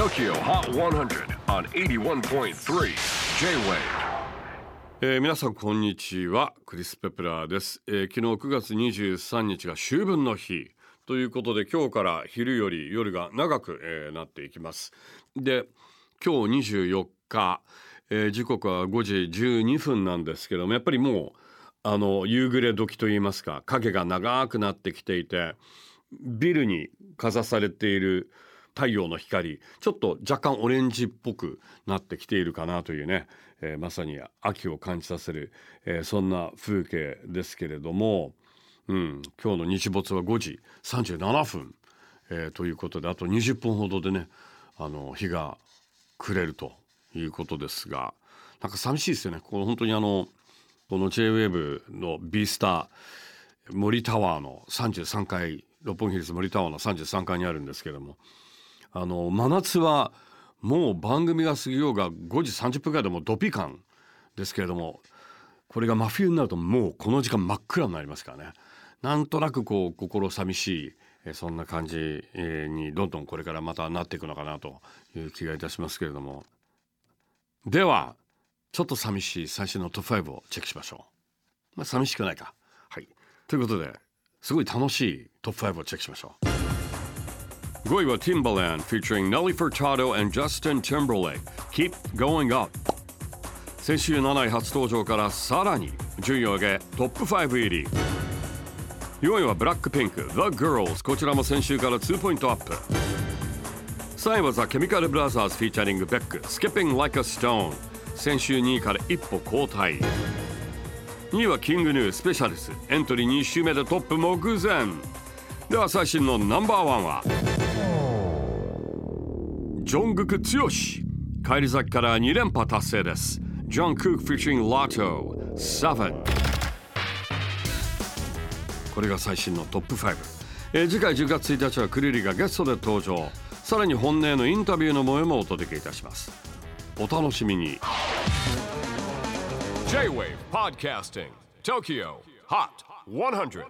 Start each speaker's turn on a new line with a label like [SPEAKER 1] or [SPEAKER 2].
[SPEAKER 1] TOKYO HOT 100 on 81.3 J-WAVE.
[SPEAKER 2] えー皆さんこんにちは。クリス・ペプラーです、えー昨日9月23日が秋分の日。ということで今日から昼より夜が長く、えーなっていきます。で今日24日、えー時刻は5時12分なんですけどもやっぱりもうあの夕暮れ時といいますか影が長くなってきていてビルにかざされている太陽の光ちょっと若干オレンジっぽくなってきているかなというね、えーまさに秋を感じさせる、えーそんな風景ですけれども、うん、今日の日没は5時37分、えーということであと20分ほどでねあの日が暮れるということですがなんか寂しいですよね。この本当にあのこの JWAVE の B スター森タワーの33階六本木ヒルズ森タワーの33階にあるんですけどもあの真夏はもう番組が過ぎようが5時30分ぐらいでもドピ感ですけれどもこれが真冬になるともうこの時間真っ暗になりますからねなんとなくこう心寂しいそんな感じにどんどんこれからまたなっていくのかなという気がいたしますけれどもではちょっと寂しい最新のトップ5をチェックしましょう。まあ寂しくないか。はい。ということですごい楽しいトップ5をチェックしましょう。5位は Timbaland featuring Nelly Furtado and Justin Timberlake. Keep Going Up. 先週7位初登場からさらに順位を上げトップ5入り。4位はブラックピンク The Girls こちらも先週から2ポイントアップ。3位はザ・ケミカル・ブラザーズフィーチャリングベック Skipping Like a Stone 先週2位から一歩後退。2位はキングヌースペシャルス。エントリー2週目でトップ目前。では最新のナンバーワンは？ジョングク剛帰り咲きから2連覇達成です。ジョン・クークフィッシング・ラト7これが最新のトップ5、えー次回10月1日はクリリがゲストで登場。さらに本音のインタビューの模様もお届けいたします。お楽しみに。
[SPEAKER 1] J-WAVE PODCASTING TOKYO HOT 100